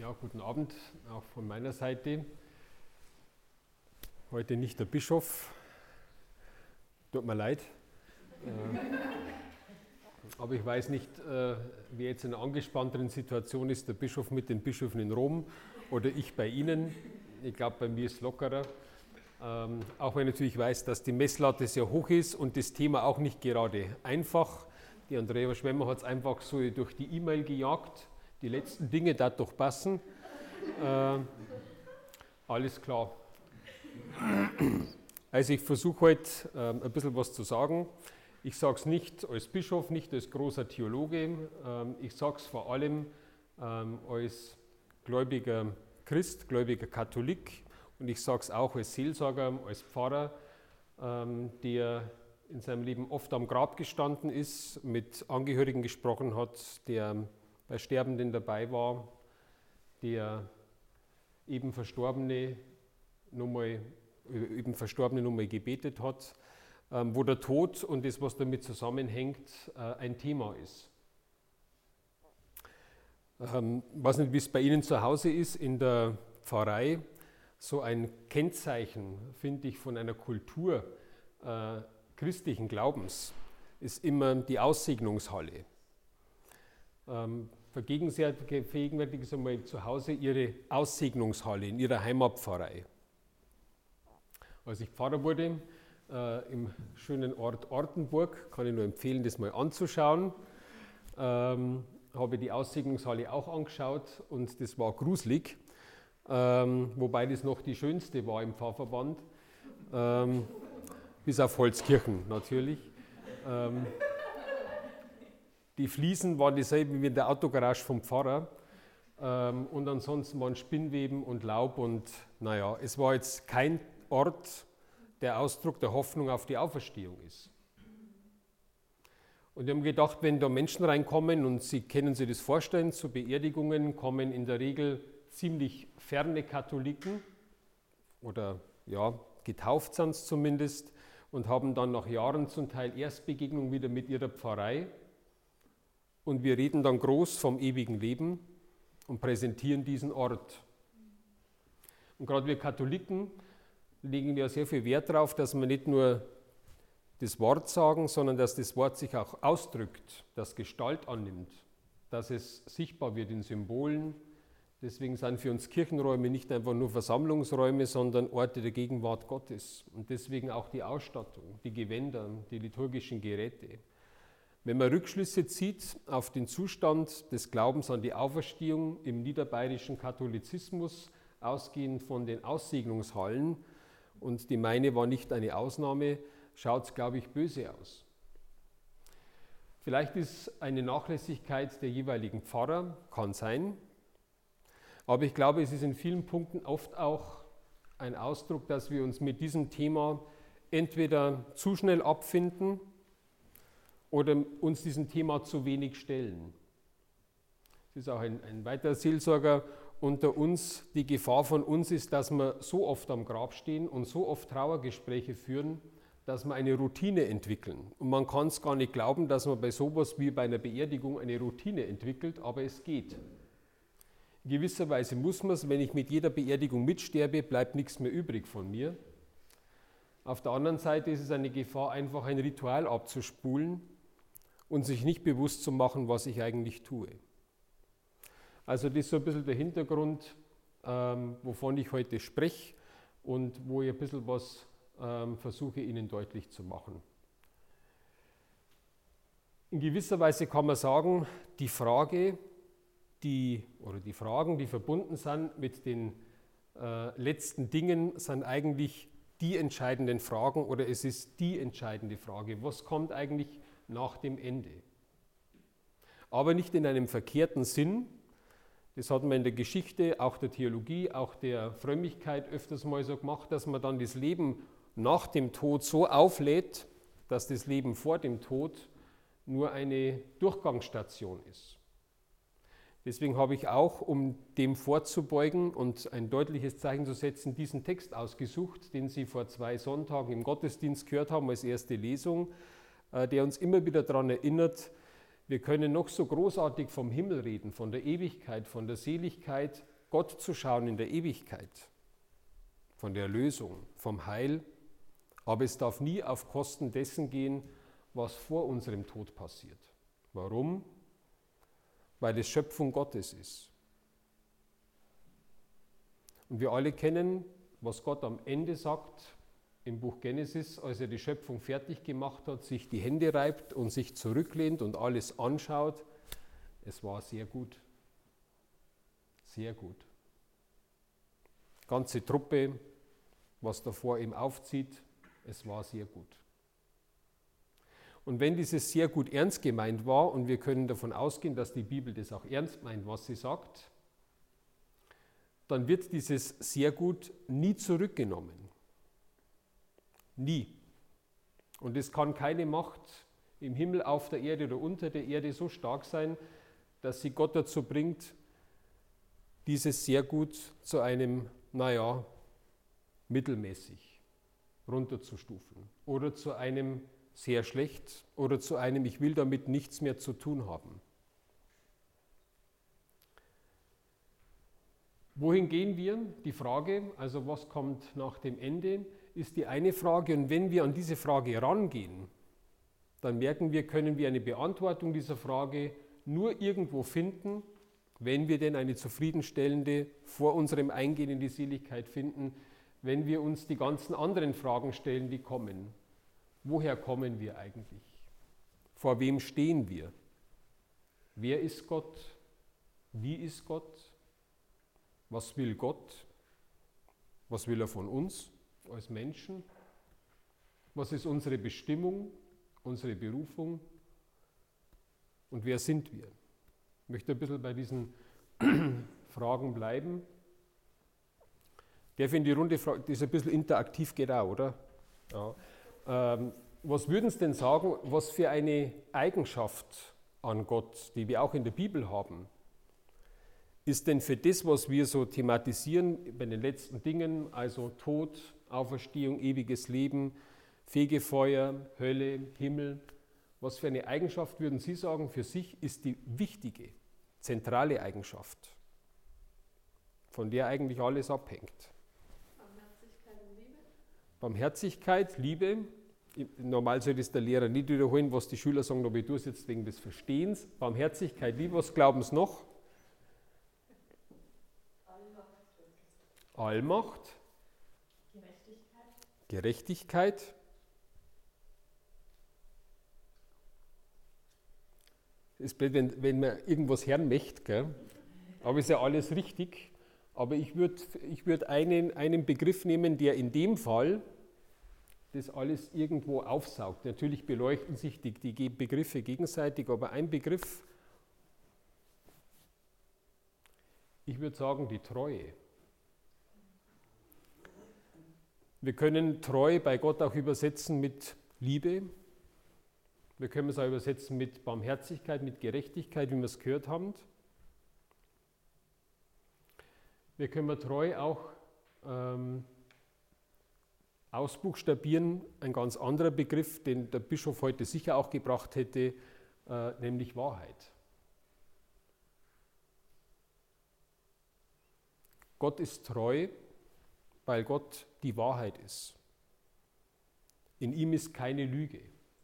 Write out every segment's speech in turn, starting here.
Ja, guten Abend auch von meiner Seite. Heute nicht der Bischof, tut mir leid. Äh, aber ich weiß nicht, äh, wer jetzt in einer angespannteren Situation ist, der Bischof mit den Bischöfen in Rom oder ich bei Ihnen. Ich glaube, bei mir ist es lockerer. Ähm, auch wenn ich natürlich weiß, dass die Messlatte sehr hoch ist und das Thema auch nicht gerade einfach. Die Andrea Schwemmer hat es einfach so durch die E-Mail gejagt die letzten Dinge da doch passen. Äh, alles klar. Also ich versuche heute äh, ein bisschen was zu sagen. Ich sage es nicht als Bischof, nicht als großer Theologe. Ähm, ich sage es vor allem ähm, als gläubiger Christ, gläubiger Katholik und ich sage es auch als Seelsorger, als Pfarrer, ähm, der in seinem Leben oft am Grab gestanden ist, mit Angehörigen gesprochen hat, der bei Sterbenden dabei war, der eben Verstorbene nochmal, eben Verstorbene nochmal gebetet hat, ähm, wo der Tod und das, was damit zusammenhängt, äh, ein Thema ist. Ich ähm, weiß nicht, wie es bei Ihnen zu Hause ist, in der Pfarrei, so ein Kennzeichen, finde ich, von einer Kultur äh, christlichen Glaubens ist immer die Aussegnungshalle. Ähm, vergegenwärtigen Sie mal zu Hause Ihre Aussegnungshalle in Ihrer Heimatpfarrei. Als ich Pfarrer wurde äh, im schönen Ort Ortenburg, kann ich nur empfehlen, das mal anzuschauen, ähm, habe die Aussegnungshalle auch angeschaut und das war gruselig, ähm, wobei das noch die schönste war im Pfarrverband, ähm, bis auf Holzkirchen natürlich. Die Fliesen waren dieselben wie in der Autogarage vom Pfarrer. Ähm, und ansonsten waren Spinnweben und Laub. Und naja, es war jetzt kein Ort, der Ausdruck der Hoffnung auf die Auferstehung ist. Und wir haben gedacht, wenn da Menschen reinkommen und Sie können sich das vorstellen, zu Beerdigungen kommen in der Regel ziemlich ferne Katholiken oder ja, getauft sind es zumindest und haben dann nach Jahren zum Teil Erstbegegnung wieder mit ihrer Pfarrei und wir reden dann groß vom ewigen Leben und präsentieren diesen Ort. Und gerade wir Katholiken legen ja sehr viel Wert darauf, dass wir nicht nur das Wort sagen, sondern dass das Wort sich auch ausdrückt, dass Gestalt annimmt, dass es sichtbar wird in Symbolen. Deswegen sind für uns Kirchenräume nicht einfach nur Versammlungsräume, sondern Orte der Gegenwart Gottes. Und deswegen auch die Ausstattung, die Gewänder, die liturgischen Geräte. Wenn man Rückschlüsse zieht auf den Zustand des Glaubens an die Auferstehung im niederbayerischen Katholizismus, ausgehend von den Aussegnungshallen, und die meine war nicht eine Ausnahme, schaut es, glaube ich, böse aus. Vielleicht ist eine Nachlässigkeit der jeweiligen Pfarrer, kann sein, aber ich glaube, es ist in vielen Punkten oft auch ein Ausdruck, dass wir uns mit diesem Thema entweder zu schnell abfinden, oder uns diesem Thema zu wenig stellen. Es ist auch ein, ein weiterer Seelsorger unter uns. Die Gefahr von uns ist, dass wir so oft am Grab stehen und so oft Trauergespräche führen, dass wir eine Routine entwickeln. Und man kann es gar nicht glauben, dass man bei sowas wie bei einer Beerdigung eine Routine entwickelt, aber es geht. In gewisser Weise muss man es, wenn ich mit jeder Beerdigung mitsterbe, bleibt nichts mehr übrig von mir. Auf der anderen Seite ist es eine Gefahr, einfach ein Ritual abzuspulen und sich nicht bewusst zu machen, was ich eigentlich tue. Also das ist so ein bisschen der Hintergrund, ähm, wovon ich heute spreche und wo ich ein bisschen was ähm, versuche Ihnen deutlich zu machen. In gewisser Weise kann man sagen, die Frage, die, oder die Fragen, die verbunden sind mit den äh, letzten Dingen, sind eigentlich die entscheidenden Fragen oder es ist die entscheidende Frage. Was kommt eigentlich nach dem Ende. Aber nicht in einem verkehrten Sinn. Das hat man in der Geschichte, auch der Theologie, auch der Frömmigkeit öfters mal so gemacht, dass man dann das Leben nach dem Tod so auflädt, dass das Leben vor dem Tod nur eine Durchgangsstation ist. Deswegen habe ich auch, um dem vorzubeugen und ein deutliches Zeichen zu setzen, diesen Text ausgesucht, den Sie vor zwei Sonntagen im Gottesdienst gehört haben als erste Lesung. Äh, der uns immer wieder daran erinnert, Wir können noch so großartig vom Himmel reden, von der Ewigkeit, von der Seligkeit, Gott zu schauen in der Ewigkeit, von der Lösung, vom Heil, aber es darf nie auf Kosten dessen gehen, was vor unserem Tod passiert. Warum? Weil es Schöpfung Gottes ist. Und wir alle kennen, was Gott am Ende sagt im Buch Genesis, als er die Schöpfung fertig gemacht hat, sich die Hände reibt und sich zurücklehnt und alles anschaut. Es war sehr gut. Sehr gut. Ganze Truppe, was davor ihm aufzieht, es war sehr gut. Und wenn dieses sehr gut ernst gemeint war, und wir können davon ausgehen, dass die Bibel das auch ernst meint, was sie sagt, dann wird dieses sehr gut nie zurückgenommen. Nie. Und es kann keine Macht im Himmel, auf der Erde oder unter der Erde so stark sein, dass sie Gott dazu bringt, dieses sehr gut zu einem, naja, mittelmäßig runterzustufen oder zu einem sehr schlecht oder zu einem, ich will damit nichts mehr zu tun haben. Wohin gehen wir? Die Frage, also was kommt nach dem Ende, ist die eine Frage. Und wenn wir an diese Frage rangehen, dann merken wir, können wir eine Beantwortung dieser Frage nur irgendwo finden, wenn wir denn eine zufriedenstellende vor unserem Eingehen in die Seligkeit finden, wenn wir uns die ganzen anderen Fragen stellen, die kommen. Woher kommen wir eigentlich? Vor wem stehen wir? Wer ist Gott? Wie ist Gott? Was will Gott? Was will er von uns als Menschen? Was ist unsere Bestimmung, unsere Berufung? Und wer sind wir? Ich möchte ein bisschen bei diesen Fragen bleiben. Darf ich in die Runde fragen? Das ist ein bisschen interaktiv, geht oder? Ja. Ähm, was würden Sie denn sagen, was für eine Eigenschaft an Gott, die wir auch in der Bibel haben, ist denn für das, was wir so thematisieren bei den letzten Dingen, also Tod, Auferstehung, ewiges Leben, Fegefeuer, Hölle, Himmel, was für eine Eigenschaft würden Sie sagen, für sich ist die wichtige, zentrale Eigenschaft, von der eigentlich alles abhängt? Barmherzigkeit und Liebe. Barmherzigkeit, Liebe, normal soll das der Lehrer nicht wiederholen, was die Schüler sagen, aber ich tue es jetzt wegen des Verstehens. Barmherzigkeit, Liebe, was glauben Sie noch? Allmacht. Gerechtigkeit. Gerechtigkeit. Ist blöd, wenn, wenn man irgendwas hören möchte, gell? aber ist ja alles richtig. Aber ich würde ich würd einen, einen Begriff nehmen, der in dem Fall das alles irgendwo aufsaugt. Natürlich beleuchten sich die, die Begriffe gegenseitig, aber ein Begriff, ich würde sagen, die Treue. Wir können treu bei Gott auch übersetzen mit Liebe. Wir können es auch übersetzen mit Barmherzigkeit, mit Gerechtigkeit, wie wir es gehört haben. Wir können treu auch ähm, ausbuchstabieren, ein ganz anderer Begriff, den der Bischof heute sicher auch gebracht hätte, äh, nämlich Wahrheit. Gott ist treu, weil Gott die Wahrheit ist. In ihm ist keine Lüge.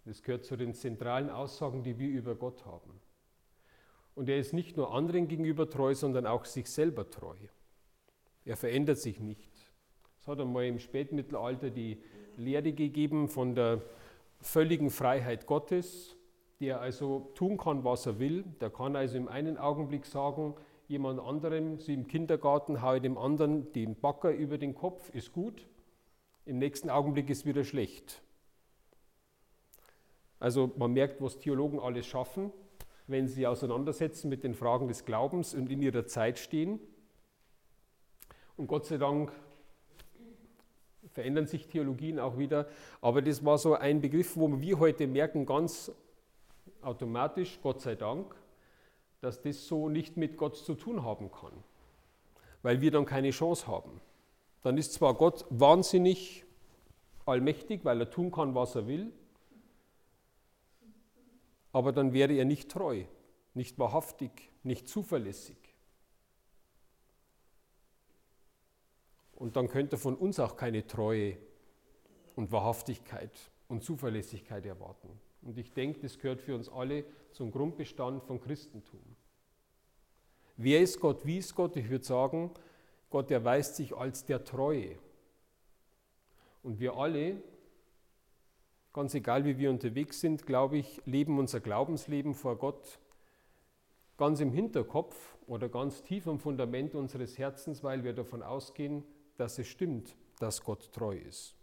Das gehört zu den zentralen Aussagen, die wir über Gott haben. Und er ist nicht nur anderen gegenüber treu, sondern auch sich selber treu. Er verändert sich nicht. Es hat einmal im Spätmittelalter die Lehre gegeben von der völligen Freiheit Gottes, der also tun kann, was er will. Der kann also im einen Augenblick sagen, jemand anderem, sie im Kindergarten haue dem anderen den Backer über den Kopf, ist gut. Im nächsten Augenblick ist wieder schlecht. Also man merkt, was Theologen alles schaffen, wenn sie auseinandersetzen mit den Fragen des Glaubens und in ihrer Zeit stehen. Und Gott sei Dank verändern sich Theologien auch wieder. Aber das war so ein Begriff, wo wir heute merken, ganz automatisch, Gott sei Dank, dass das so nicht mit Gott zu tun haben kann, weil wir dann keine Chance haben. Dann ist zwar Gott wahnsinnig allmächtig, weil er tun kann, was er will, aber dann wäre er nicht treu, nicht wahrhaftig, nicht zuverlässig. Und dann könnte von uns auch keine Treue und Wahrhaftigkeit und Zuverlässigkeit erwarten. Und ich denke, das gehört für uns alle zum Grundbestand von Christentum. Wer ist Gott? Wie ist Gott? Ich würde sagen, Gott erweist sich als der Treue. Und wir alle, ganz egal wie wir unterwegs sind, glaube ich, leben unser Glaubensleben vor Gott ganz im Hinterkopf oder ganz tief am Fundament unseres Herzens, weil wir davon ausgehen, dass es stimmt, dass Gott treu ist.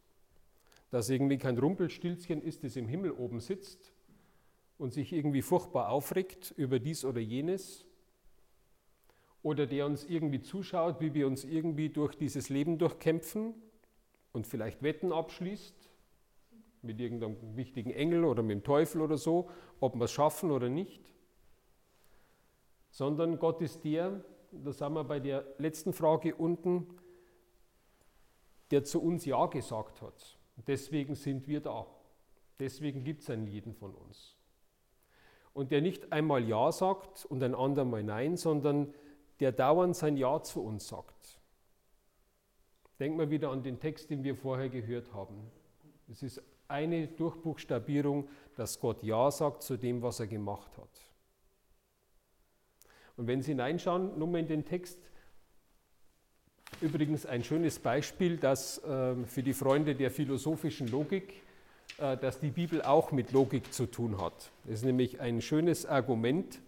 Dass irgendwie kein Rumpelstilzchen ist, das im Himmel oben sitzt und sich irgendwie furchtbar aufregt über dies oder jenes, oder der uns irgendwie zuschaut, wie wir uns irgendwie durch dieses Leben durchkämpfen und vielleicht Wetten abschließt mit irgendeinem wichtigen Engel oder mit dem Teufel oder so, ob wir es schaffen oder nicht. Sondern Gott ist der, da sind wir bei der letzten Frage unten, der zu uns Ja gesagt hat. Deswegen sind wir da. Deswegen gibt es einen jeden von uns. Und der nicht einmal Ja sagt und ein andermal Nein, sondern der dauernd sein Ja zu uns sagt. Denken wir wieder an den Text, den wir vorher gehört haben. Es ist eine Durchbuchstabierung, dass Gott Ja sagt zu dem, was er gemacht hat. Und wenn Sie hineinschauen, nur mal in den Text, übrigens ein schönes Beispiel, dass äh, für die Freunde der philosophischen Logik, äh, dass die Bibel auch mit Logik zu tun hat. Das ist nämlich ein schönes Argument,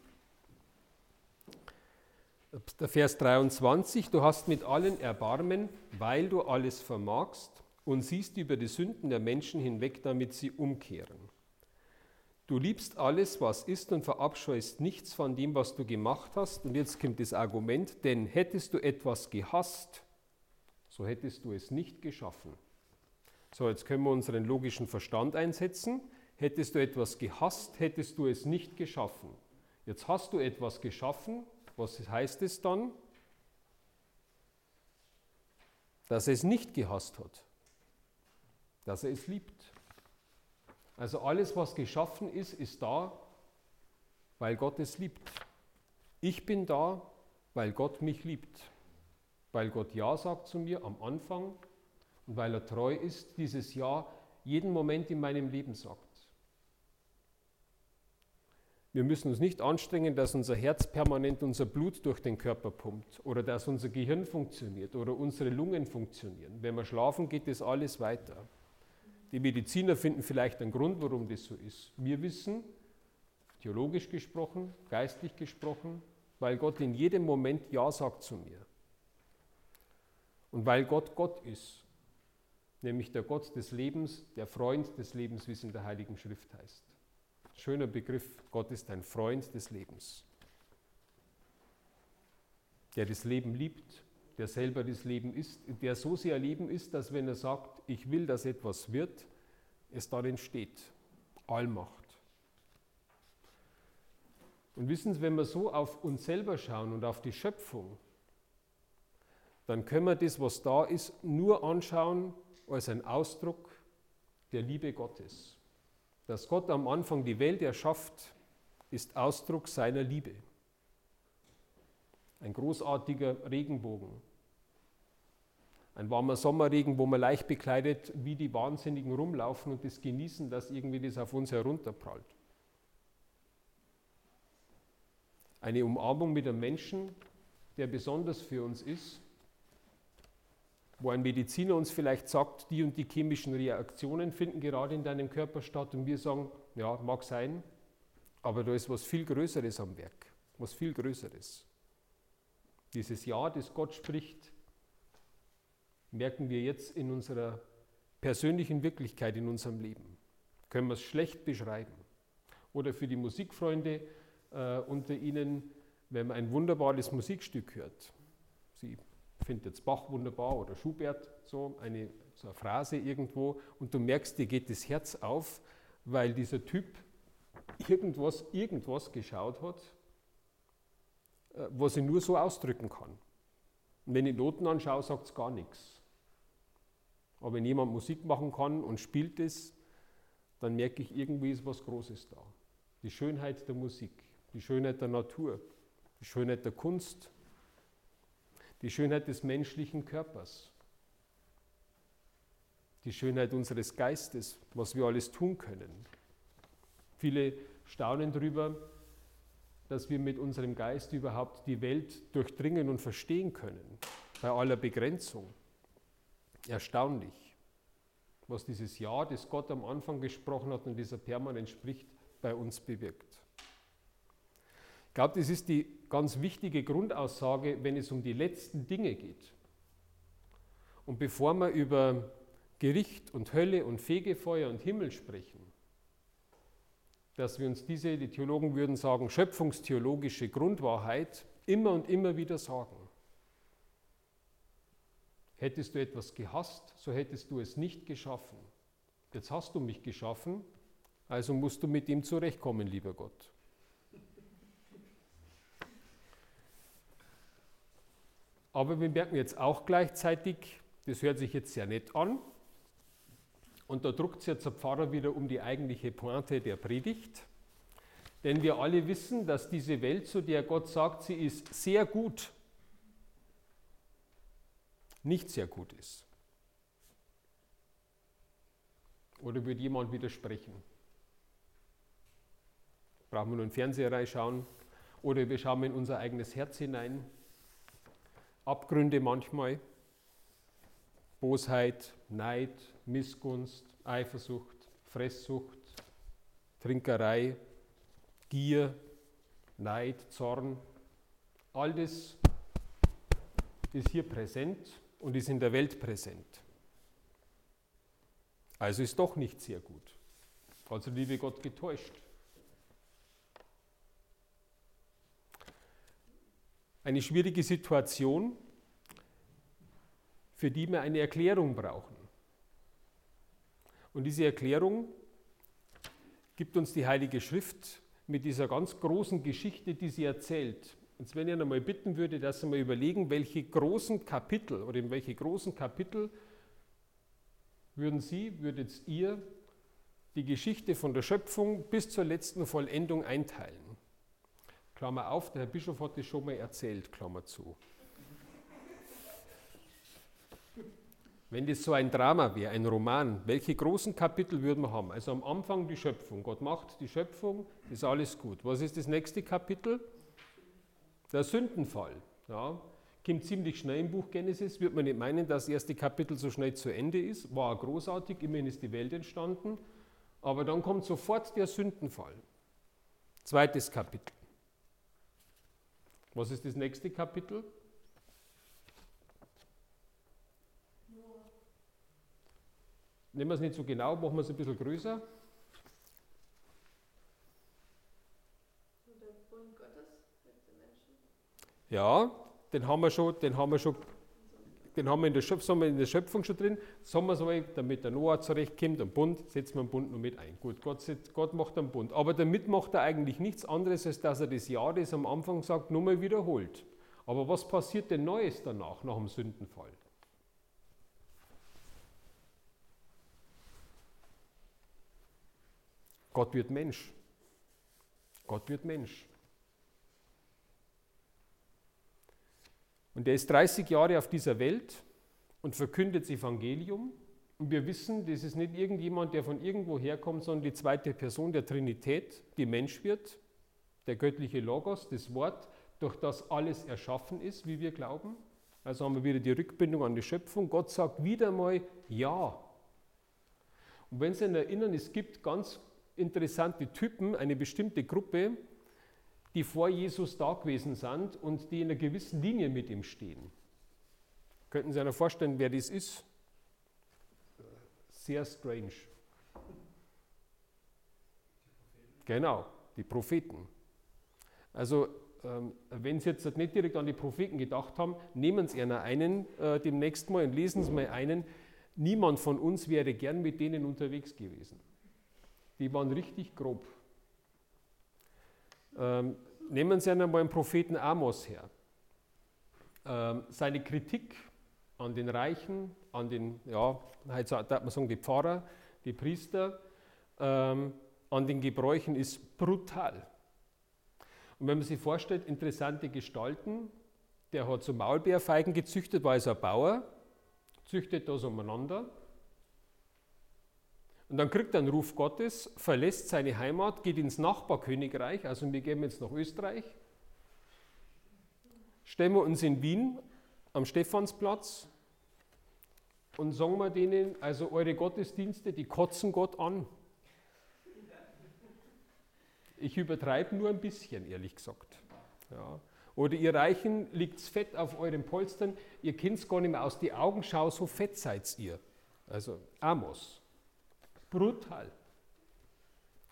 der Vers 23, du hast mit allen Erbarmen, weil du alles vermagst und siehst über die Sünden der Menschen hinweg, damit sie umkehren. Du liebst alles, was ist und verabscheust nichts von dem, was du gemacht hast. Und jetzt kommt das Argument, denn hättest du etwas gehasst, so hättest du es nicht geschaffen. So, jetzt können wir unseren logischen Verstand einsetzen. Hättest du etwas gehasst, hättest du es nicht geschaffen. Jetzt hast du etwas geschaffen, was heißt es dann? Dass er es nicht gehasst hat, dass er es liebt. Also alles, was geschaffen ist, ist da, weil Gott es liebt. Ich bin da, weil Gott mich liebt, weil Gott Ja sagt zu mir am Anfang und weil er treu ist, dieses Ja jeden Moment in meinem Leben sagt. Wir müssen uns nicht anstrengen, dass unser Herz permanent unser Blut durch den Körper pumpt oder dass unser Gehirn funktioniert oder unsere Lungen funktionieren. Wenn wir schlafen, geht das alles weiter. Die Mediziner finden vielleicht einen Grund, warum das so ist. Wir wissen, theologisch gesprochen, geistlich gesprochen, weil Gott in jedem Moment Ja sagt zu mir. Und weil Gott Gott ist, nämlich der Gott des Lebens, der Freund des Lebens, wie es in der Heiligen Schrift heißt. Schöner Begriff, Gott ist ein Freund des Lebens, der das Leben liebt, der selber das Leben ist, der so sehr Leben ist, dass wenn er sagt, ich will, dass etwas wird, es dann entsteht. Allmacht. Und wissen Sie, wenn wir so auf uns selber schauen und auf die Schöpfung, dann können wir das, was da ist, nur anschauen als ein Ausdruck der Liebe Gottes. Dass Gott am Anfang die Welt erschafft, ist Ausdruck seiner Liebe. Ein großartiger Regenbogen. Ein warmer Sommerregen, wo wir leicht bekleidet wie die Wahnsinnigen rumlaufen und das genießen, dass irgendwie das auf uns herunterprallt. Eine Umarmung mit einem Menschen, der besonders für uns ist, wo ein Mediziner uns vielleicht sagt, die und die chemischen Reaktionen finden gerade in deinem Körper statt und wir sagen, ja, mag sein, aber da ist was viel Größeres am Werk, was viel Größeres. Dieses Ja, das Gott spricht, merken wir jetzt in unserer persönlichen Wirklichkeit in unserem Leben. Können wir es schlecht beschreiben. Oder für die Musikfreunde äh, unter Ihnen, wenn man ein wunderbares Musikstück hört. Sie finde jetzt Bach wunderbar oder Schubert, so eine, so eine Phrase irgendwo, und du merkst, dir geht das Herz auf, weil dieser Typ irgendwas, irgendwas geschaut hat, äh, was ich nur so ausdrücken kann. Und wenn ich Noten anschaue, sagt es gar nichts. Aber wenn jemand Musik machen kann und spielt es, dann merke ich, irgendwie ist was Großes da. die Schönheit der Musik, die Schönheit der Natur, die Schönheit der Kunst, die Schönheit des menschlichen Körpers, die Schönheit unseres Geistes, was wir alles tun können. Viele staunen darüber, dass wir mit unserem Geist überhaupt die Welt durchdringen und verstehen können, bei aller Begrenzung. Erstaunlich, was dieses Ja, das Gott am Anfang gesprochen hat und dieser permanent spricht, bei uns bewirkt. Ich glaube, das ist die ganz wichtige Grundaussage, wenn es um die letzten Dinge geht. Und bevor wir über Gericht und Hölle und Fegefeuer und Himmel sprechen, dass wir uns diese, die Theologen würden sagen, schöpfungstheologische Grundwahrheit immer und immer wieder sagen. Hättest du etwas gehasst, so hättest du es nicht geschaffen. Jetzt hast du mich geschaffen, also musst du mit ihm zurechtkommen, lieber Gott. Aber wir merken jetzt auch gleichzeitig, das hört sich jetzt sehr nett an, und da druckt es jetzt der Pfarrer wieder um die eigentliche Pointe der Predigt. Denn wir alle wissen, dass diese Welt, zu der Gott sagt, sie ist sehr gut, nicht sehr gut ist. Oder würde jemand widersprechen? Brauchen wir nur einen Fernseher reinschauen? Oder wir schauen in unser eigenes Herz hinein. Abgründe manchmal. Bosheit, Neid, Missgunst, Eifersucht, Fresssucht, Trinkerei, Gier, Neid, Zorn. All das ist hier präsent und ist in der Welt präsent. Also ist doch nicht sehr gut. Also liebe Gott getäuscht. Eine schwierige Situation, für die wir eine Erklärung brauchen. Und diese Erklärung gibt uns die Heilige Schrift mit dieser ganz großen Geschichte, die sie erzählt. Und wenn ich einmal bitten würde, dass Sie mal überlegen, welche großen Kapitel oder in welche großen Kapitel würden Sie, würdet ihr die Geschichte von der Schöpfung bis zur letzten Vollendung einteilen. Klammer auf, der Herr Bischof hat das schon mal erzählt, Klammer zu. Wenn das so ein Drama wäre, ein Roman, welche großen Kapitel würden wir haben? Also am Anfang die Schöpfung. Gott macht die Schöpfung, ist alles gut. Was ist das nächste Kapitel? Der Sündenfall. Ja, kommt ziemlich schnell im Buch Genesis. Wird man nicht meinen, dass das erste Kapitel so schnell zu Ende ist. War großartig, immerhin ist die Welt entstanden. Aber dann kommt sofort der Sündenfall. Zweites Kapitel. Was ist das nächste Kapitel? Nehmen wir es nicht so genau, machen wir es ein bisschen größer. Ja, den haben wir schon, den haben wir schon, den haben wir in der, Schöpfung, in der Schöpfung schon drin. Sagen wir es mal, damit der Noah zurechtkommt, den Bund, setzen wir den Bund noch mit ein. Gut, Gott, Gott macht einen Bund. Aber damit macht er eigentlich nichts anderes, als dass er das Jahr, das am Anfang sagt, nur mal wiederholt. Aber was passiert denn Neues danach, nach dem Sündenfall? Gott wird Mensch. Gott wird Mensch. Und er ist 30 Jahre auf dieser Welt und verkündet das Evangelium. Und wir wissen, das ist nicht irgendjemand, der von irgendwo herkommt, sondern die zweite Person der Trinität, die Mensch wird, der göttliche Logos, das Wort, durch das alles erschaffen ist, wie wir glauben. Also haben wir wieder die Rückbindung an die Schöpfung. Gott sagt wieder mal Ja. Und wenn Sie erinnern, es gibt ganz interessante Typen, eine bestimmte Gruppe, die vor Jesus da gewesen sind und die in einer gewissen Linie mit ihm stehen. Könnten Sie sich vorstellen, wer das ist? Sehr strange. Genau, die Propheten. Also, ähm, wenn Sie jetzt nicht direkt an die Propheten gedacht haben, nehmen Sie einer einen äh, demnächst mal und lesen Sie mal einen. Niemand von uns wäre gern mit denen unterwegs gewesen die waren richtig grob. Ähm, nehmen Sie einmal den Propheten Amos her. Ähm, seine Kritik an den Reichen, an den, ja, heute man sagen, die Pfarrer, die Priester, ähm, an den Gebräuchen ist brutal. Und wenn man sich vorstellt, interessante Gestalten, der hat so Maulbeerfeigen gezüchtet, war also ein Bauer, züchtet das umeinander. Und dann kriegt er einen Ruf Gottes, verlässt seine Heimat, geht ins Nachbarkönigreich, also wir gehen jetzt nach Österreich, stellen wir uns in Wien am Stephansplatz und sagen wir denen, also eure Gottesdienste, die kotzen Gott an. Ich übertreibe nur ein bisschen, ehrlich gesagt. Ja. Oder ihr Reichen liegt fett auf euren Polstern, ihr kennt es gar nicht mehr aus die Augenschau, so fett seid ihr. Also Amos. Brutal.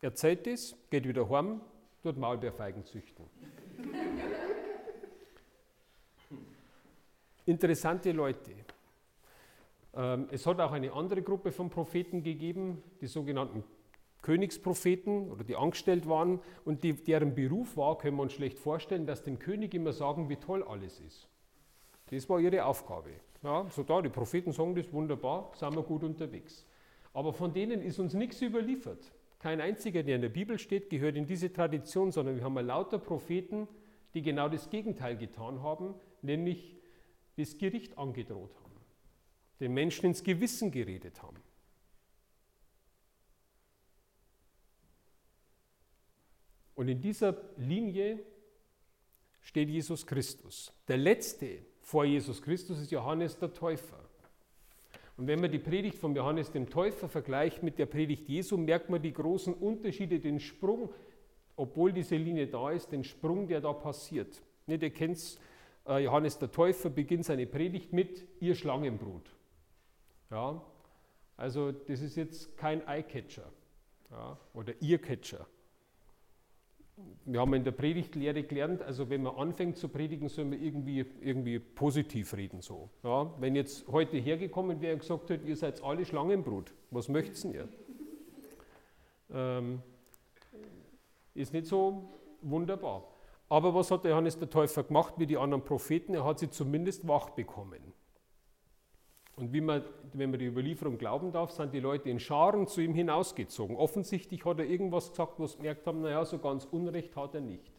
Erzählt es, geht wieder heim, dort Maulbeerfeigen züchten. Interessante Leute. Ähm, es hat auch eine andere Gruppe von Propheten gegeben, die sogenannten Königspropheten oder die angestellt waren und die, deren Beruf war, können wir uns schlecht vorstellen, dass dem König immer sagen, wie toll alles ist. Das war ihre Aufgabe. Ja, so da, die Propheten sagen das wunderbar, sind wir gut unterwegs. Aber von denen ist uns nichts überliefert. Kein einziger, der in der Bibel steht, gehört in diese Tradition, sondern wir haben lauter Propheten, die genau das Gegenteil getan haben, nämlich das Gericht angedroht haben, den Menschen ins Gewissen geredet haben. Und in dieser Linie steht Jesus Christus. Der letzte vor Jesus Christus ist Johannes der Täufer. Und wenn man die Predigt von Johannes dem Täufer vergleicht mit der Predigt Jesu, merkt man die großen Unterschiede, den Sprung, obwohl diese Linie da ist, den Sprung, der da passiert. Ihr kennt es, äh, Johannes der Täufer beginnt seine Predigt mit ihr Schlangenbrut. Ja, also das ist jetzt kein Eyecatcher ja, oder Earcatcher wir haben in der Predigtlehre gelernt, also wenn man anfängt zu predigen, soll man irgendwie, irgendwie positiv reden. So. Ja, wenn jetzt heute hergekommen wäre und gesagt hätte, ihr seid alle Schlangenbrut, was möchtet ihr? Ähm, ist nicht so wunderbar. Aber was hat Johannes der Täufer gemacht wie die anderen Propheten? Er hat sie zumindest wach bekommen. Und man, wenn man die Überlieferung glauben darf, sind die Leute in Scharen zu ihm hinausgezogen. Offensichtlich hat er irgendwas gesagt, wo sie gemerkt haben, naja, so ganz Unrecht hat er nicht.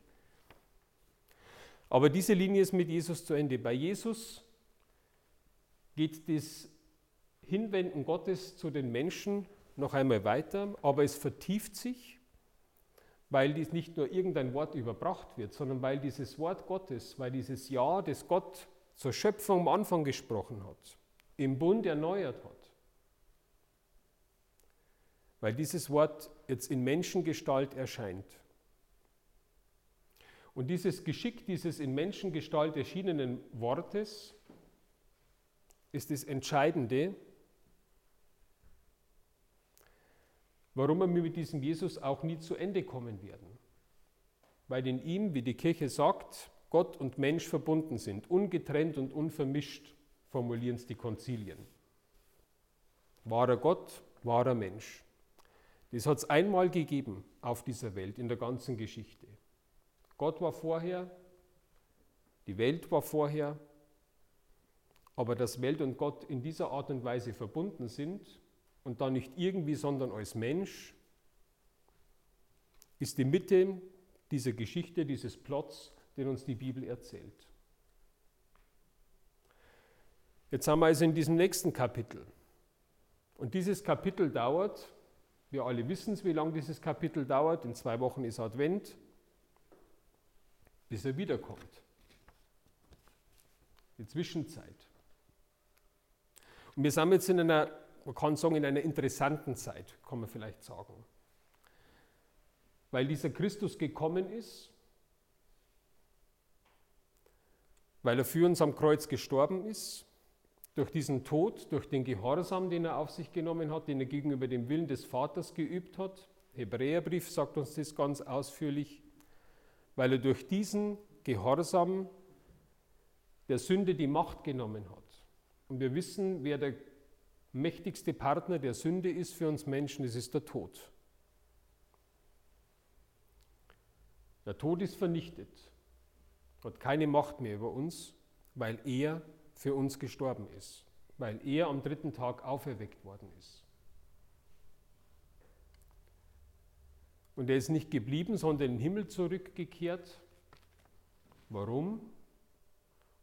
Aber diese Linie ist mit Jesus zu Ende. Bei Jesus geht das Hinwenden Gottes zu den Menschen noch einmal weiter, aber es vertieft sich, weil dies nicht nur irgendein Wort überbracht wird, sondern weil dieses Wort Gottes, weil dieses Ja, das Gott zur Schöpfung am Anfang gesprochen hat, im Bund erneuert hat. Weil dieses Wort jetzt in Menschengestalt erscheint. Und dieses Geschick dieses in Menschengestalt erschienenen Wortes ist das Entscheidende, warum wir mit diesem Jesus auch nie zu Ende kommen werden. Weil in ihm, wie die Kirche sagt, Gott und Mensch verbunden sind, ungetrennt und unvermischt formulieren es die Konzilien. Wahrer Gott, wahrer Mensch. Das hat es einmal gegeben auf dieser Welt, in der ganzen Geschichte. Gott war vorher, die Welt war vorher, aber dass Welt und Gott in dieser Art und Weise verbunden sind und dann nicht irgendwie, sondern als Mensch, ist die Mitte dieser Geschichte, dieses Plots, den uns die Bibel erzählt. Jetzt haben wir also in diesem nächsten Kapitel. Und dieses Kapitel dauert, wir alle wissen es, wie lange dieses Kapitel dauert, in zwei Wochen ist Advent, bis er wiederkommt. Die Zwischenzeit. Und wir sind jetzt in einer, man kann sagen, in einer interessanten Zeit, kann man vielleicht sagen. Weil dieser Christus gekommen ist, weil er für uns am Kreuz gestorben ist, durch diesen Tod, durch den Gehorsam, den er auf sich genommen hat, den er gegenüber dem Willen des Vaters geübt hat. Hebräerbrief sagt uns das ganz ausführlich, weil er durch diesen Gehorsam der Sünde die Macht genommen hat. Und wir wissen, wer der mächtigste Partner der Sünde ist für uns Menschen, das ist der Tod. Der Tod ist vernichtet, hat keine Macht mehr über uns, weil er für uns gestorben ist, weil er am dritten Tag auferweckt worden ist. Und er ist nicht geblieben, sondern in den Himmel zurückgekehrt. Warum?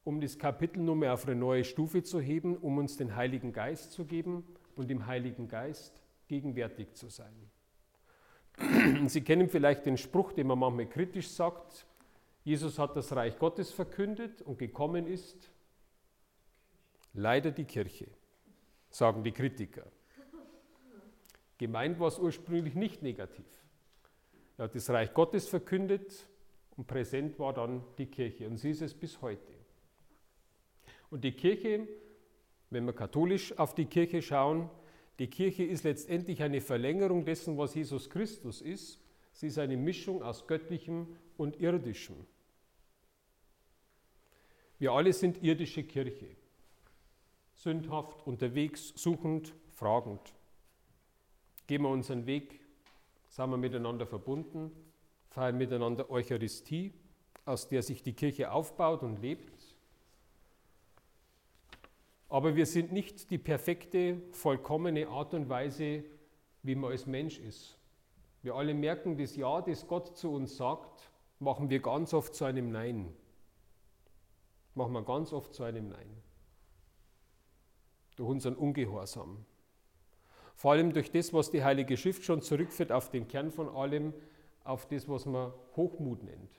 Um das Kapitel mehr auf eine neue Stufe zu heben, um uns den Heiligen Geist zu geben und im Heiligen Geist gegenwärtig zu sein. Sie kennen vielleicht den Spruch, den man manchmal kritisch sagt. Jesus hat das Reich Gottes verkündet und gekommen ist leider die Kirche, sagen die Kritiker. Gemeint war es ursprünglich nicht negativ. Er hat das Reich Gottes verkündet und präsent war dann die Kirche und sie ist es bis heute. Und die Kirche, wenn wir katholisch auf die Kirche schauen, die Kirche ist letztendlich eine Verlängerung dessen, was Jesus Christus ist. Sie ist eine Mischung aus göttlichem und irdischem. Wir alle sind irdische Kirche. Sündhaft, unterwegs, suchend, fragend. Gehen wir unseren Weg, sind wir miteinander verbunden, feiern miteinander Eucharistie, aus der sich die Kirche aufbaut und lebt. Aber wir sind nicht die perfekte, vollkommene Art und Weise, wie man als Mensch ist. Wir alle merken, das Ja, das Gott zu uns sagt, machen wir ganz oft zu einem Nein. Machen wir ganz oft zu einem Nein. Durch unseren Ungehorsam. Vor allem durch das, was die Heilige Schrift schon zurückführt auf den Kern von allem, auf das, was man Hochmut nennt.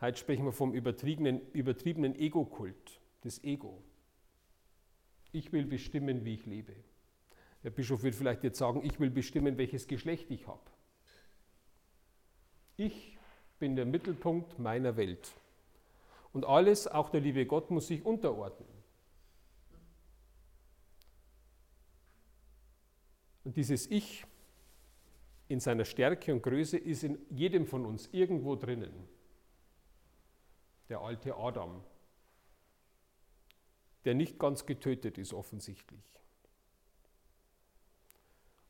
Heute sprechen wir vom übertriebenen, übertriebenen Ego-Kult das Ego. Ich will bestimmen, wie ich lebe. Der Bischof wird vielleicht jetzt sagen, ich will bestimmen, welches Geschlecht ich habe. Ich bin der Mittelpunkt meiner Welt. Und alles, auch der liebe Gott, muss sich unterordnen. Und dieses Ich in seiner Stärke und Größe ist in jedem von uns irgendwo drinnen. Der alte Adam, der nicht ganz getötet ist offensichtlich.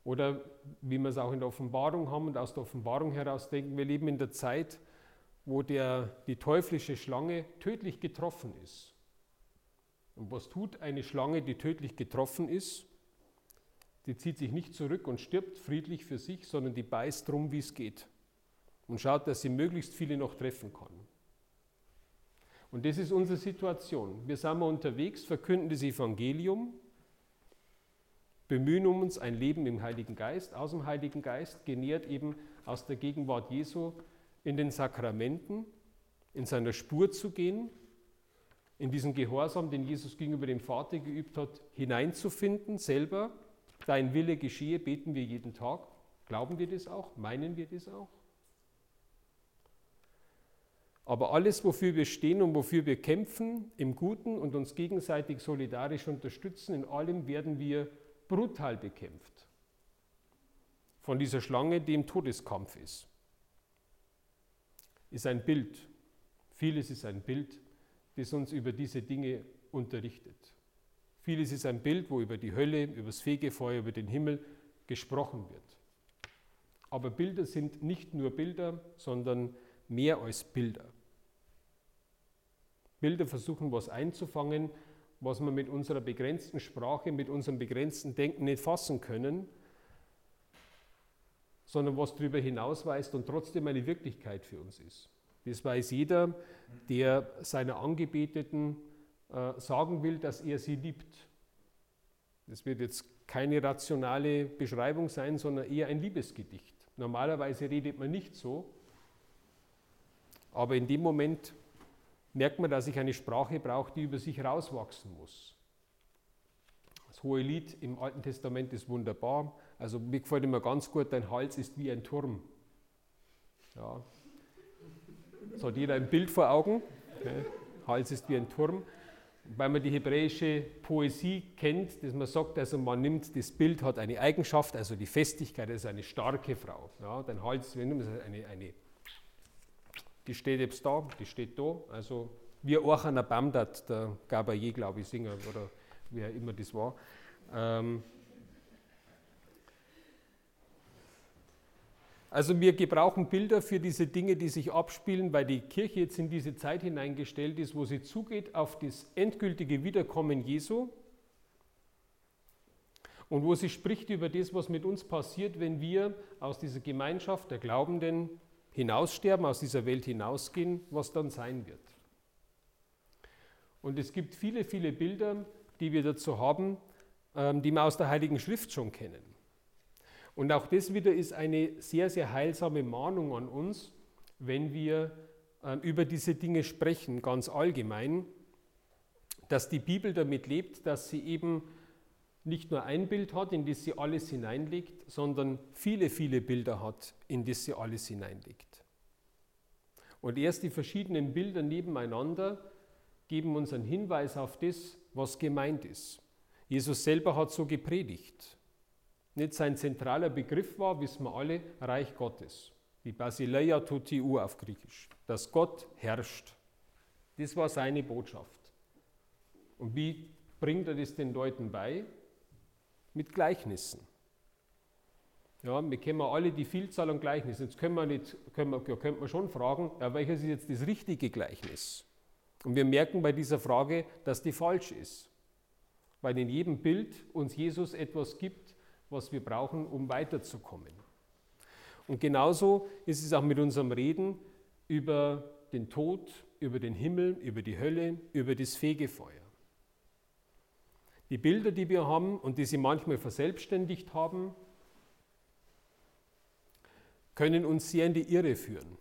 Oder wie wir es auch in der Offenbarung haben und aus der Offenbarung heraus denken, wir leben in der Zeit, wo der, die teuflische Schlange tödlich getroffen ist. Und was tut eine Schlange, die tödlich getroffen ist? Die zieht sich nicht zurück und stirbt friedlich für sich, sondern die beißt drum, wie es geht. Und schaut, dass sie möglichst viele noch treffen kann. Und das ist unsere Situation. Wir sind mal unterwegs, verkünden das Evangelium, bemühen um uns ein Leben im Heiligen Geist, aus dem Heiligen Geist, genährt eben aus der Gegenwart Jesu in den Sakramenten, in seiner Spur zu gehen, in diesen Gehorsam, den Jesus gegenüber dem Vater geübt hat, hineinzufinden, selber. Dein Wille geschehe, beten wir jeden Tag. Glauben wir das auch? Meinen wir das auch? Aber alles, wofür wir stehen und wofür wir kämpfen, im Guten und uns gegenseitig solidarisch unterstützen, in allem werden wir brutal bekämpft. Von dieser Schlange, die im Todeskampf ist. Ist ein Bild. Vieles ist ein Bild, das uns über diese Dinge unterrichtet. Vieles ist ein Bild, wo über die Hölle, über das Fegefeuer, über den Himmel gesprochen wird. Aber Bilder sind nicht nur Bilder, sondern mehr als Bilder. Bilder versuchen, was einzufangen, was wir mit unserer begrenzten Sprache, mit unserem begrenzten Denken nicht fassen können, sondern was darüber hinausweist und trotzdem eine Wirklichkeit für uns ist. Das weiß jeder, der seiner Angebeteten äh, sagen will, dass er sie liebt. Das wird jetzt keine rationale Beschreibung sein, sondern eher ein Liebesgedicht. Normalerweise redet man nicht so, aber in dem Moment merkt man, dass ich eine Sprache brauche, die über sich rauswachsen muss. Das hohe Lied im Alten Testament ist wunderbar. Also mir gefällt immer ganz gut, dein Hals ist wie ein Turm. Ja. So hat jeder ein Bild vor Augen. Okay. Hals ist wie ein Turm. Weil man die hebräische Poesie kennt, dass man sagt, also man nimmt das Bild, hat eine Eigenschaft, also die Festigkeit, das ist eine starke Frau. Ja, dein Hals, wenn du eine, eine die steht jetzt da, die steht da. Also wie Orchana Bamdat, der Gabayé, glaube ich, Singer oder wer immer das war. Ähm also wir gebrauchen Bilder für diese Dinge, die sich abspielen, weil die Kirche jetzt in diese Zeit hineingestellt ist, wo sie zugeht auf das endgültige Wiederkommen Jesu. und wo sie spricht über das, was mit uns passiert, wenn wir aus dieser Gemeinschaft der Glaubenden hinaussterben, aus dieser Welt hinausgehen, was dann sein wird. Und es gibt viele, viele Bilder, die wir dazu haben, ähm, die wir aus der Heiligen Schrift schon kennen. Und auch das wieder ist eine sehr, sehr heilsame Mahnung an uns, wenn wir ähm, über diese Dinge sprechen, ganz allgemein, dass die Bibel damit lebt, dass sie eben nicht nur ein Bild hat, in das sie alles hineinlegt, sondern viele, viele Bilder hat, in das sie alles hineinlegt. Und erst die verschiedenen Bilder nebeneinander geben uns einen Hinweis auf das, was gemeint ist. Jesus selber hat so gepredigt. Nicht sein zentraler Begriff war, wissen wir alle, Reich Gottes. Die Basileia totiu auf Griechisch. Dass Gott herrscht. Das war seine Botschaft. Und wie bringt er das den Leuten bei? Mit Gleichnissen. Ja, wir kennen alle die Vielzahl an Gleichnissen. Jetzt können wir nicht, können wir, ja, könnte man schon fragen, ja, welches ist jetzt das richtige Gleichnis? Und wir merken bei dieser Frage, dass die falsch ist. Weil in jedem Bild uns Jesus etwas gibt, was wir brauchen, um weiterzukommen. Und genauso ist es auch mit unserem Reden über den Tod, über den Himmel, über die Hölle, über das Fegefeuer. Die Bilder, die wir haben und die sie manchmal verselbstständigt haben, können uns sehr in die Irre führen.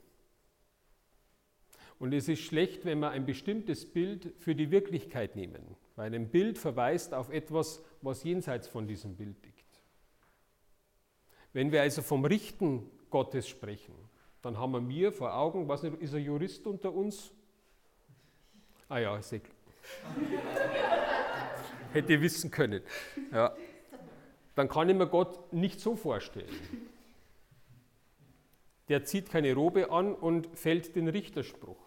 Und es ist schlecht, wenn wir ein bestimmtes Bild für die Wirklichkeit nehmen, weil ein Bild verweist auf etwas, was jenseits von diesem Bild liegt. Wenn wir also vom Richten Gottes sprechen, dann haben wir mir vor Augen, was ist ein Jurist unter uns? Ah ja, ist Hätte wissen können. Ja. Dann kann ich mir Gott nicht so vorstellen. Der zieht keine Robe an und fällt den Richterspruch.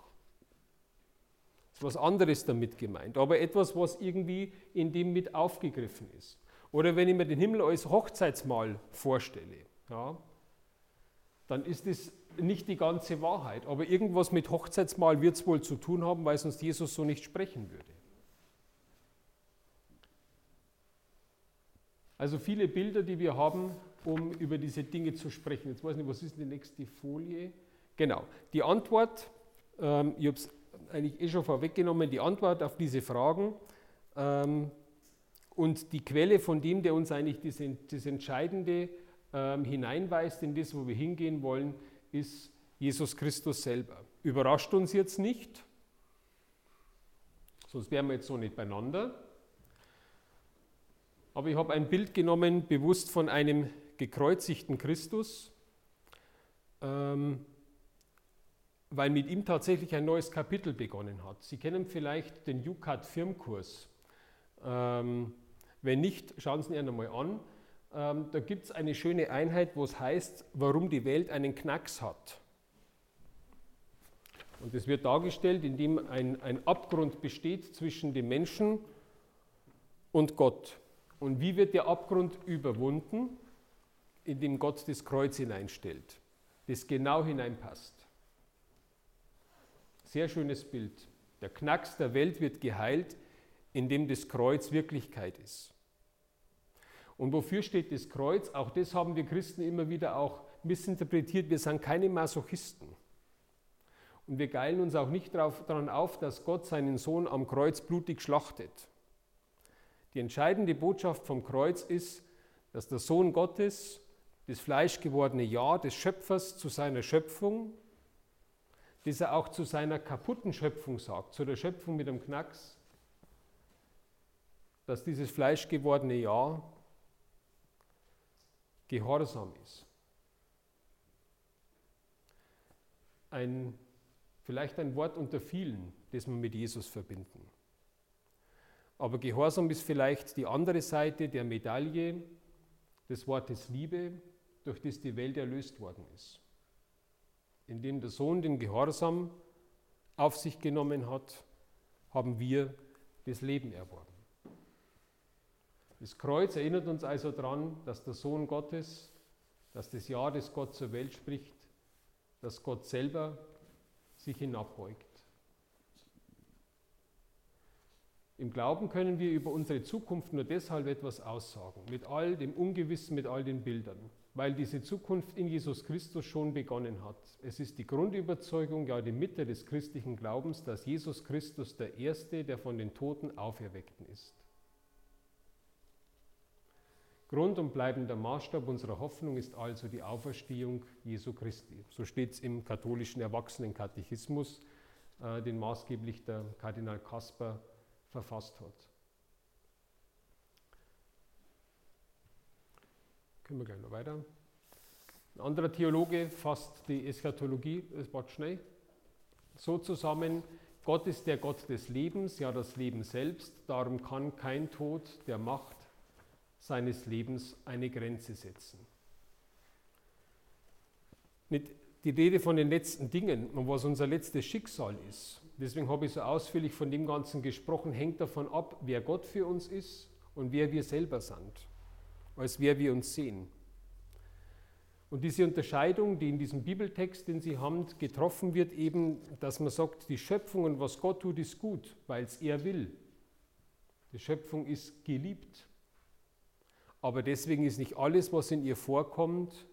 Das ist was anderes damit gemeint, aber etwas, was irgendwie in dem mit aufgegriffen ist. Oder wenn ich mir den Himmel als Hochzeitsmahl vorstelle, ja, dann ist es nicht die ganze Wahrheit. Aber irgendwas mit Hochzeitsmahl wird es wohl zu tun haben, weil sonst Jesus so nicht sprechen würde. Also viele Bilder, die wir haben, um über diese Dinge zu sprechen. Jetzt weiß ich nicht, was ist die nächste Folie? Genau, die Antwort, ähm, ich habe es eigentlich eh schon vorweggenommen, die Antwort auf diese Fragen ähm, und die Quelle von dem, der uns eigentlich das, das Entscheidende ähm, hineinweist in das, wo wir hingehen wollen, ist Jesus Christus selber. Überrascht uns jetzt nicht, sonst wären wir jetzt so nicht beieinander. Aber ich habe ein Bild genommen, bewusst von einem gekreuzigten Christus, ähm, weil mit ihm tatsächlich ein neues Kapitel begonnen hat. Sie kennen vielleicht den UCAT Firmkurs. Ähm, wenn nicht, schauen Sie ihn einmal an. Ähm, da gibt es eine schöne Einheit, wo es heißt, warum die Welt einen Knacks hat. Und es wird dargestellt, indem ein, ein Abgrund besteht zwischen dem Menschen und Gott. Und wie wird der Abgrund überwunden? Indem Gott das Kreuz hineinstellt, das genau hineinpasst. Sehr schönes Bild. Der Knacks der Welt wird geheilt, indem das Kreuz Wirklichkeit ist. Und wofür steht das Kreuz? Auch das haben wir Christen immer wieder auch missinterpretiert. Wir sind keine Masochisten. Und wir geilen uns auch nicht daran auf, dass Gott seinen Sohn am Kreuz blutig schlachtet. Die entscheidende Botschaft vom Kreuz ist, dass der Sohn Gottes, das fleischgewordene Ja des Schöpfers zu seiner Schöpfung, das er auch zu seiner kaputten Schöpfung sagt, zu der Schöpfung mit dem Knacks, dass dieses fleischgewordene Ja Gehorsam ist. Ein, vielleicht ein Wort unter vielen, das wir mit Jesus verbinden. Aber Gehorsam ist vielleicht die andere Seite der Medaille des Wortes Liebe, durch das die Welt erlöst worden ist. Indem der Sohn den Gehorsam auf sich genommen hat, haben wir das Leben erworben. Das Kreuz erinnert uns also daran, dass der Sohn Gottes, dass das Ja, das Gott zur Welt spricht, dass Gott selber sich hinabbeugt. Im Glauben können wir über unsere Zukunft nur deshalb etwas aussagen, mit all dem Ungewissen, mit all den Bildern, weil diese Zukunft in Jesus Christus schon begonnen hat. Es ist die Grundüberzeugung, ja die Mitte des christlichen Glaubens, dass Jesus Christus der Erste, der von den Toten auferweckten ist. Grund und bleibender Maßstab unserer Hoffnung ist also die Auferstehung Jesu Christi. So steht es im katholischen Erwachsenenkatechismus, äh, den maßgeblich der Kardinal Kasper verfasst hat. Können wir gleich noch weiter. Ein anderer Theologe fasst die Eschatologie, es war schnell, so zusammen, Gott ist der Gott des Lebens, ja das Leben selbst, darum kann kein Tod der Macht seines Lebens eine Grenze setzen. Nicht die Rede von den letzten Dingen und was unser letztes Schicksal ist, deswegen habe ich so ausführlich von dem Ganzen gesprochen, hängt davon ab, wer Gott für uns ist und wer wir selber sind, als wer wir uns sehen. Und diese Unterscheidung, die in diesem Bibeltext, den Sie haben, getroffen wird, eben, dass man sagt, die Schöpfung und was Gott tut, ist gut, weil es er will. Die Schöpfung ist geliebt. Aber deswegen ist nicht alles, was in ihr vorkommt,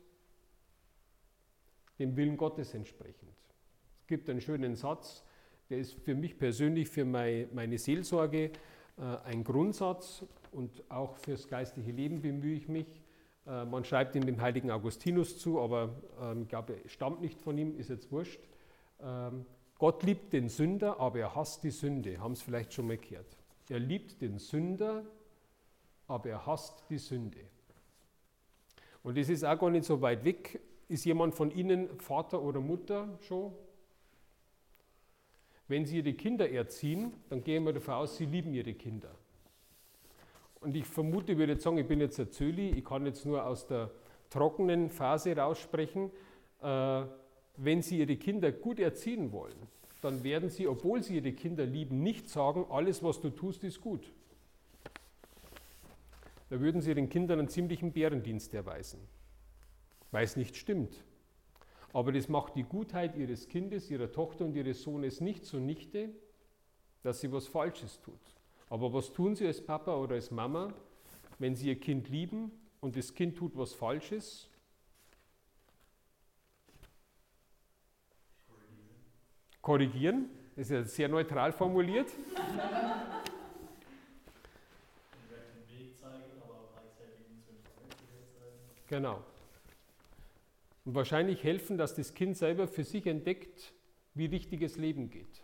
dem Willen Gottes entsprechend. Es gibt einen schönen Satz, der ist für mich persönlich, für meine Seelsorge äh, ein Grundsatz und auch fürs geistliche Leben bemühe ich mich. Äh, man schreibt ihm dem heiligen Augustinus zu, aber ähm, ich glaube, er stammt nicht von ihm, ist jetzt wurscht. Ähm, Gott liebt den Sünder, aber er hasst die Sünde. Haben es vielleicht schon mal gehört. Er liebt den Sünder, aber er hasst die Sünde. Und das ist auch gar nicht so weit weg. Ist jemand von Ihnen Vater oder Mutter schon? Wenn Sie Ihre Kinder erziehen, dann gehen wir davon aus, Sie lieben Ihre Kinder. Und ich vermute, ich würde jetzt sagen, ich bin jetzt ein Zöli, ich kann jetzt nur aus der trockenen Phase raussprechen. Äh, wenn Sie Ihre Kinder gut erziehen wollen, dann werden Sie, obwohl Sie Ihre Kinder lieben, nicht sagen, alles, was du tust, ist gut. Da würden Sie den Kindern einen ziemlichen Bärendienst erweisen, weil es nicht stimmt. Aber das macht die Gutheit ihres Kindes, ihrer Tochter und ihres Sohnes nicht zunichte, dass sie was Falsches tut. Aber was tun sie als Papa oder als Mama, wenn sie ihr Kind lieben und das Kind tut was Falsches? Korrigieren. Das ist ja sehr neutral formuliert. Genau. Und wahrscheinlich helfen, dass das Kind selber für sich entdeckt, wie richtiges Leben geht,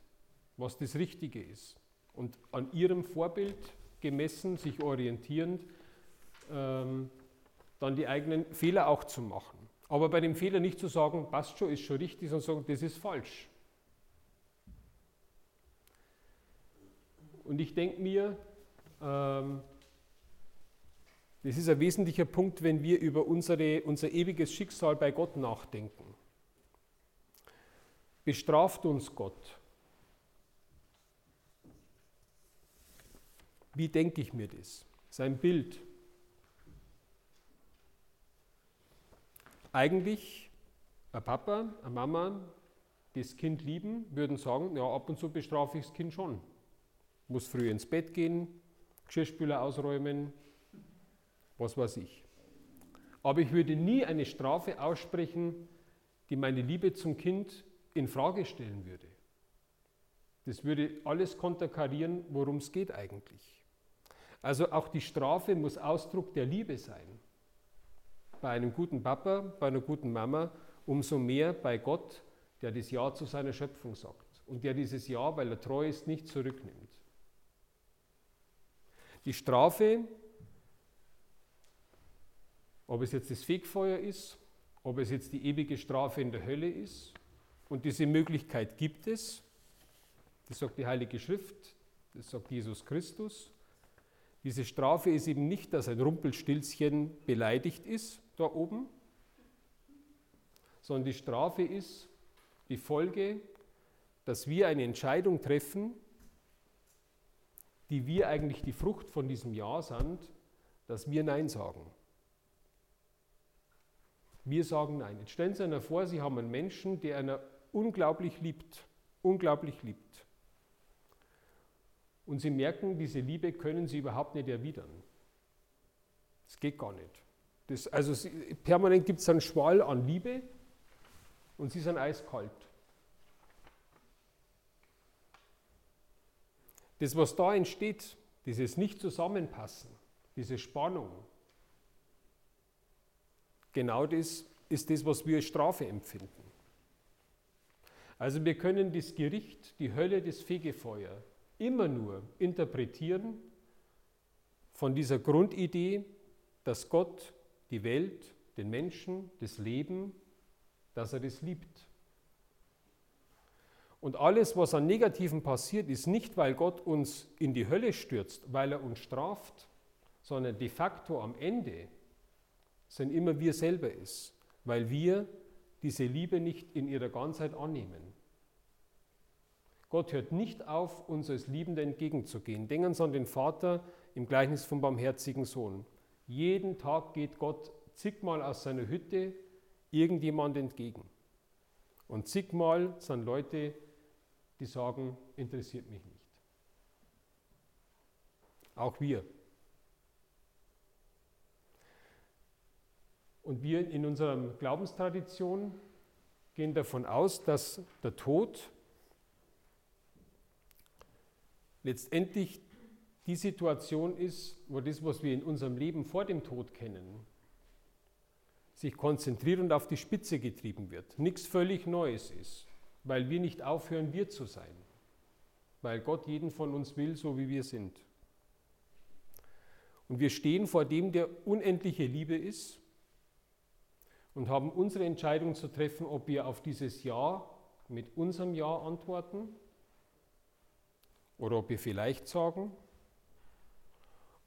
was das Richtige ist. Und an ihrem Vorbild gemessen, sich orientierend, ähm, dann die eigenen Fehler auch zu machen. Aber bei dem Fehler nicht zu sagen, passt schon, ist schon richtig, sondern sagen, das ist falsch. Und ich denke mir, ähm, das ist ein wesentlicher Punkt, wenn wir über unsere, unser ewiges Schicksal bei Gott nachdenken. Bestraft uns Gott? Wie denke ich mir das? Sein Bild. Eigentlich ein Papa, eine Mama, das Kind lieben, würden sagen, ja, ab und zu bestrafe ich das Kind schon. Muss früh ins Bett gehen, Geschirrspüler ausräumen, was weiß ich. Aber ich würde nie eine Strafe aussprechen, die meine Liebe zum Kind in Frage stellen würde. Das würde alles konterkarieren, worum es geht eigentlich. Also auch die Strafe muss Ausdruck der Liebe sein. Bei einem guten Papa, bei einer guten Mama, umso mehr bei Gott, der das Ja zu seiner Schöpfung sagt und der dieses Ja, weil er treu ist, nicht zurücknimmt. Die Strafe ob es jetzt das Fegfeuer ist, ob es jetzt die ewige Strafe in der Hölle ist. Und diese Möglichkeit gibt es. Das sagt die Heilige Schrift, das sagt Jesus Christus. Diese Strafe ist eben nicht, dass ein Rumpelstilzchen beleidigt ist da oben, sondern die Strafe ist die Folge, dass wir eine Entscheidung treffen, die wir eigentlich die Frucht von diesem Ja sind, dass wir Nein sagen. Wir sagen nein. Jetzt stellen Sie sich vor, Sie haben einen Menschen, der einer unglaublich liebt, unglaublich liebt. Und sie merken, diese Liebe können sie überhaupt nicht erwidern. Das geht gar nicht. Das, also sie, permanent gibt es einen Schwall an Liebe und sie sind eiskalt. Das, was da entsteht, dieses Nicht-Zusammenpassen, diese Spannung, genau das ist das, was wir als Strafe empfinden. Also wir können das Gericht, die Hölle, das Fegefeuer immer nur interpretieren von dieser Grundidee, dass Gott die Welt, den Menschen, das Leben, dass er das liebt. Und alles, was an Negativen passiert, ist nicht, weil Gott uns in die Hölle stürzt, weil er uns straft, sondern de facto am Ende sind immer wir selber ist, weil wir diese Liebe nicht in ihrer Ganzheit annehmen. Gott hört nicht auf, uns als Liebende entgegenzugehen. Denken Sie an den Vater im Gleichnis vom barmherzigen Sohn. Jeden Tag geht Gott zigmal aus seiner Hütte irgendjemand entgegen. Und zigmal sind Leute, die sagen, interessiert mich nicht. Auch wir. Und wir in unserer Glaubenstradition gehen davon aus, dass der Tod letztendlich die Situation ist, wo das, was wir in unserem Leben vor dem Tod kennen, sich konzentriert und auf die Spitze getrieben wird. Nichts völlig Neues ist, weil wir nicht aufhören, wir zu sein, weil Gott jeden von uns will, so wie wir sind. Und wir stehen vor dem, der unendliche Liebe ist und haben unsere Entscheidung zu treffen, ob wir auf dieses Ja mit unserem Ja antworten oder ob wir vielleicht sagen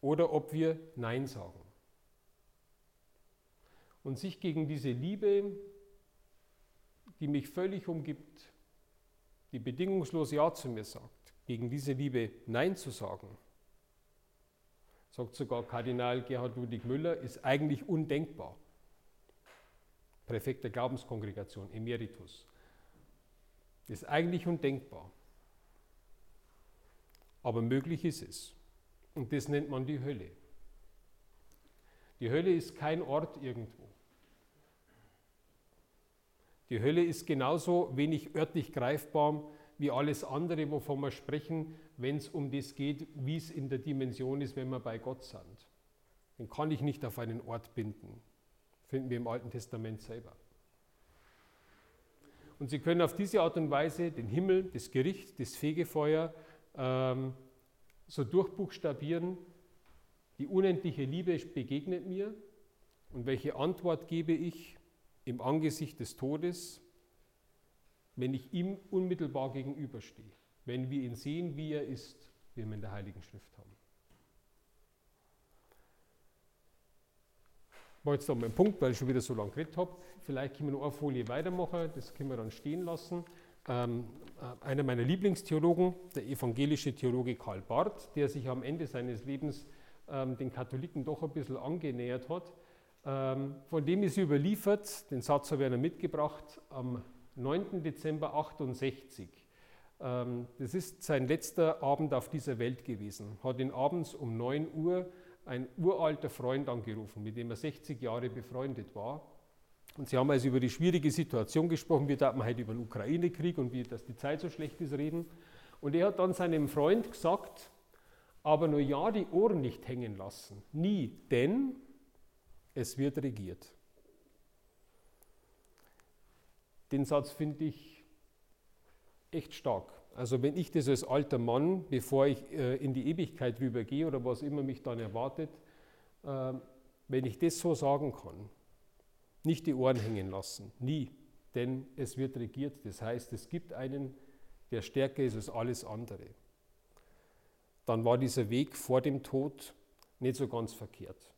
oder ob wir Nein sagen. Und sich gegen diese Liebe, die mich völlig umgibt, die bedingungslos Ja zu mir sagt, gegen diese Liebe Nein zu sagen, sagt sogar Kardinal Gerhard Ludwig Müller, ist eigentlich undenkbar. Präfekt der Glaubenskongregation, Emeritus. Ist eigentlich undenkbar. Aber möglich ist es. Und das nennt man die Hölle. Die Hölle ist kein Ort irgendwo. Die Hölle ist genauso wenig örtlich greifbar wie alles andere, wovon wir sprechen, wenn es um das geht, wie es in der Dimension ist, wenn wir bei Gott sind. Den kann ich nicht auf einen Ort binden. Finden wir im Alten Testament selber. Und Sie können auf diese Art und Weise den Himmel, das Gericht, das Fegefeuer ähm, so durchbuchstabieren, die unendliche Liebe begegnet mir und welche Antwort gebe ich im Angesicht des Todes, wenn ich ihm unmittelbar gegenüberstehe, wenn wir ihn sehen, wie er ist, wie wir in der Heiligen Schrift haben. War jetzt noch mein Punkt, weil ich schon wieder so lange geredet habe. Vielleicht können wir noch eine Folie weitermachen, das können wir dann stehen lassen ähm, äh, einer meiner Lieblingstheologen, der evangelische Theologe Karl Barth, der sich am Ende seines Lebens ähm, den Katholiken doch ein bisschen angenähert hat. Ähm, von dem ist überliefert, den Satz habe ich mitgebracht, am 9. Dezember 68. Ähm, das ist sein letzter Abend auf dieser Welt gewesen. Hat ihn abends um 9 Uhr ein uralter Freund angerufen, mit dem er 60 Jahre befreundet war und Sie haben also über die schwierige Situation gesprochen, wir man heute über den Ukraine-Krieg und wie, dass die Zeit so schlecht ist, reden. Und er hat dann seinem Freund gesagt, aber nur ja die Ohren nicht hängen lassen. Nie, denn es wird regiert. Den Satz finde ich echt stark. Also wenn ich das als alter Mann, bevor ich äh, in die Ewigkeit rübergehe oder was immer mich dann erwartet, äh, wenn ich das so sagen kann, nicht die Ohren hängen lassen, nie, denn es wird regiert. Das heißt, es gibt einen, der stärker ist als alles andere. Dann war dieser Weg vor dem Tod nicht so ganz verkehrt.